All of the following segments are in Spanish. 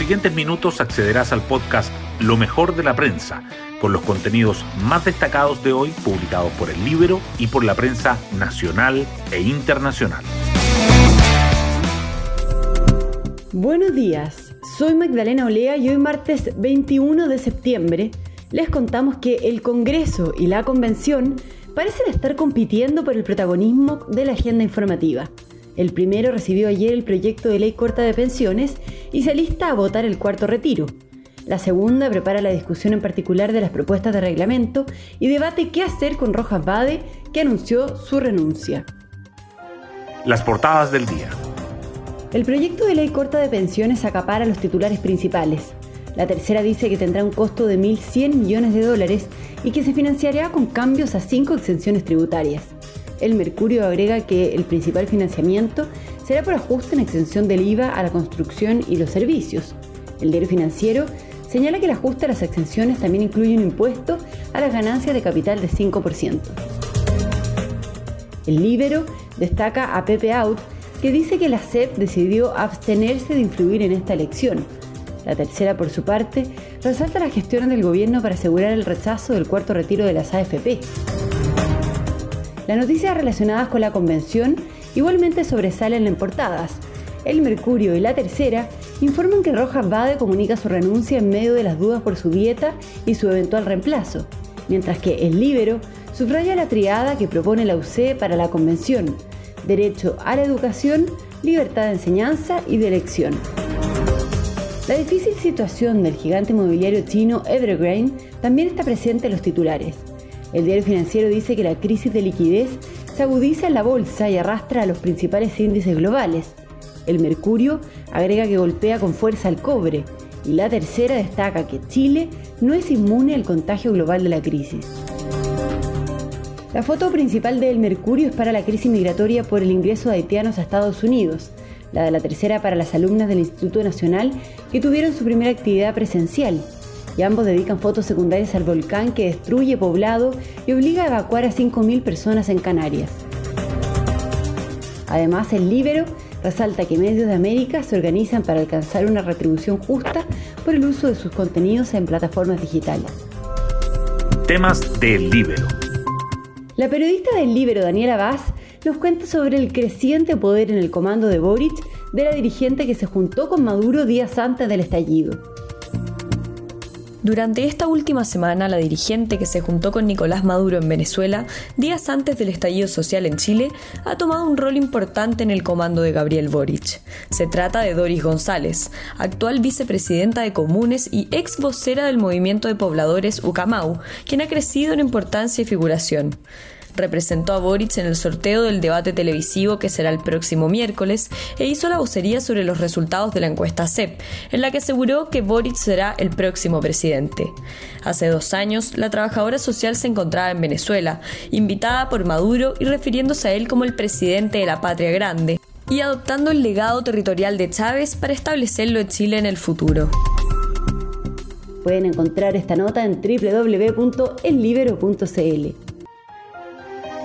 siguientes minutos accederás al podcast Lo mejor de la prensa, con los contenidos más destacados de hoy publicados por el Libro y por la prensa nacional e internacional. Buenos días, soy Magdalena Olea y hoy martes 21 de septiembre les contamos que el Congreso y la Convención parecen estar compitiendo por el protagonismo de la agenda informativa. El primero recibió ayer el proyecto de ley corta de pensiones y se alista a votar el cuarto retiro. La segunda prepara la discusión en particular de las propuestas de reglamento y debate qué hacer con Rojas Bade, que anunció su renuncia. Las portadas del día. El proyecto de ley corta de pensiones acapara los titulares principales. La tercera dice que tendrá un costo de 1.100 millones de dólares y que se financiará con cambios a cinco exenciones tributarias. El Mercurio agrega que el principal financiamiento será por ajuste en exención del IVA a la construcción y los servicios. El diario financiero señala que el ajuste a las exenciones también incluye un impuesto a las ganancias de capital de 5%. El Libero destaca a Pepe Out, que dice que la SEP decidió abstenerse de influir en esta elección la tercera, por su parte, resalta la gestión del gobierno para asegurar el rechazo del cuarto retiro de las AFP. Las noticias relacionadas con la convención igualmente sobresalen en portadas. El Mercurio y la Tercera informan que Rojas Bade comunica su renuncia en medio de las dudas por su dieta y su eventual reemplazo, mientras que El Libero subraya la triada que propone la UC para la convención, derecho a la educación, libertad de enseñanza y de elección. La difícil situación del gigante inmobiliario chino Evergrande también está presente en los titulares. El diario financiero dice que la crisis de liquidez en la bolsa y arrastra a los principales índices globales. El Mercurio agrega que golpea con fuerza al cobre y la tercera destaca que Chile no es inmune al contagio global de la crisis. La foto principal del Mercurio es para la crisis migratoria por el ingreso de haitianos a Estados Unidos, la de la tercera para las alumnas del Instituto Nacional que tuvieron su primera actividad presencial. Y ambos dedican fotos secundarias al volcán que destruye poblado y obliga a evacuar a 5.000 personas en Canarias. Además, el Libero resalta que medios de América se organizan para alcanzar una retribución justa por el uso de sus contenidos en plataformas digitales. Temas del Libero. La periodista del Libero, Daniela Vaz, nos cuenta sobre el creciente poder en el comando de Boric de la dirigente que se juntó con Maduro días antes del estallido. Durante esta última semana, la dirigente que se juntó con Nicolás Maduro en Venezuela, días antes del estallido social en Chile, ha tomado un rol importante en el comando de Gabriel Boric. Se trata de Doris González, actual vicepresidenta de Comunes y ex vocera del movimiento de pobladores Ucamau, quien ha crecido en importancia y figuración representó a Boric en el sorteo del debate televisivo que será el próximo miércoles e hizo la vocería sobre los resultados de la encuesta CEP, en la que aseguró que Boric será el próximo presidente. Hace dos años, la trabajadora social se encontraba en Venezuela, invitada por Maduro y refiriéndose a él como el presidente de la patria grande, y adoptando el legado territorial de Chávez para establecerlo en Chile en el futuro. Pueden encontrar esta nota en www.ellibero.cl.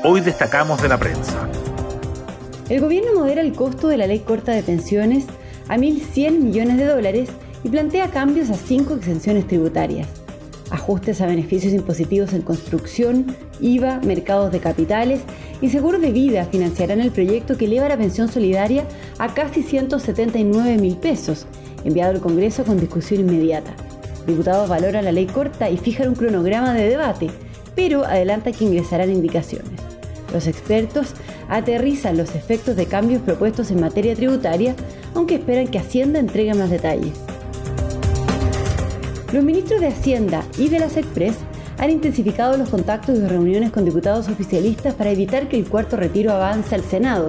Hoy destacamos de la prensa. El gobierno modera el costo de la ley corta de pensiones a 1.100 millones de dólares y plantea cambios a cinco exenciones tributarias. Ajustes a beneficios impositivos en construcción, IVA, mercados de capitales y seguro de vida financiarán el proyecto que eleva la pensión solidaria a casi 179 mil pesos, enviado al Congreso con discusión inmediata. Diputados valoran la ley corta y fijan un cronograma de debate, pero adelanta que ingresarán indicaciones. Los expertos aterrizan los efectos de cambios propuestos en materia tributaria, aunque esperan que Hacienda entregue más detalles. Los ministros de Hacienda y de la SECPRES han intensificado los contactos y reuniones con diputados oficialistas para evitar que el cuarto retiro avance al Senado.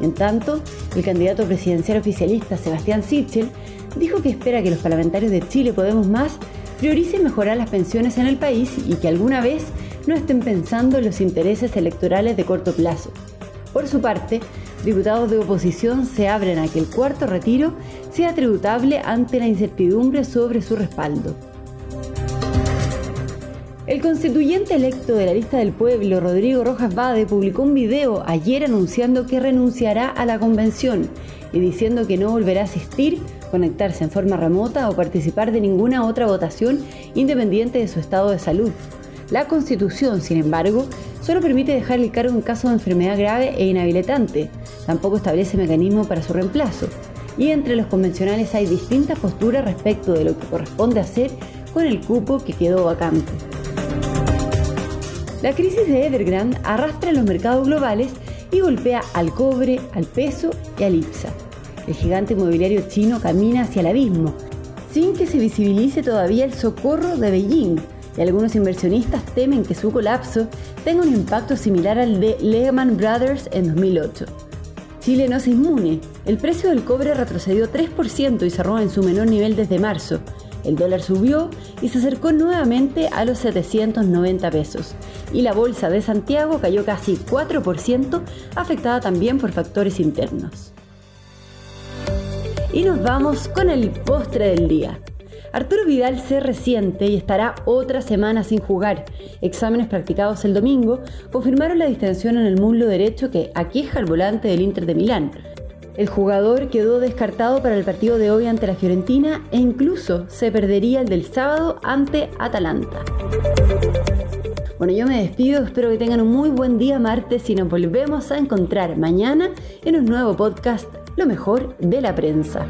En tanto, el candidato presidencial oficialista Sebastián Sichel dijo que espera que los parlamentarios de Chile Podemos Más prioricen mejorar las pensiones en el país y que alguna vez no estén pensando en los intereses electorales de corto plazo. Por su parte, diputados de oposición se abren a que el cuarto retiro sea tributable ante la incertidumbre sobre su respaldo. El constituyente electo de la lista del pueblo, Rodrigo Rojas Bade, publicó un video ayer anunciando que renunciará a la convención, y diciendo que no volverá a asistir, conectarse en forma remota o participar de ninguna otra votación independiente de su estado de salud. La Constitución, sin embargo, solo permite dejar el cargo en caso de enfermedad grave e inhabilitante. Tampoco establece mecanismo para su reemplazo. Y entre los convencionales hay distintas posturas respecto de lo que corresponde hacer con el cupo que quedó vacante. La crisis de Evergrande arrastra los mercados globales y golpea al cobre, al peso y al IPSA. El gigante inmobiliario chino camina hacia el abismo, sin que se visibilice todavía el socorro de Beijing, y algunos inversionistas temen que su colapso tenga un impacto similar al de Lehman Brothers en 2008. Chile no es inmune. El precio del cobre retrocedió 3% y cerró en su menor nivel desde marzo. El dólar subió y se acercó nuevamente a los 790 pesos. Y la bolsa de Santiago cayó casi 4%, afectada también por factores internos. Y nos vamos con el postre del día. Arturo Vidal se resiente y estará otra semana sin jugar. Exámenes practicados el domingo confirmaron la distensión en el muslo derecho que aqueja al volante del Inter de Milán. El jugador quedó descartado para el partido de hoy ante la Fiorentina e incluso se perdería el del sábado ante Atalanta. Bueno, yo me despido, espero que tengan un muy buen día martes y nos volvemos a encontrar mañana en un nuevo podcast, Lo mejor de la prensa.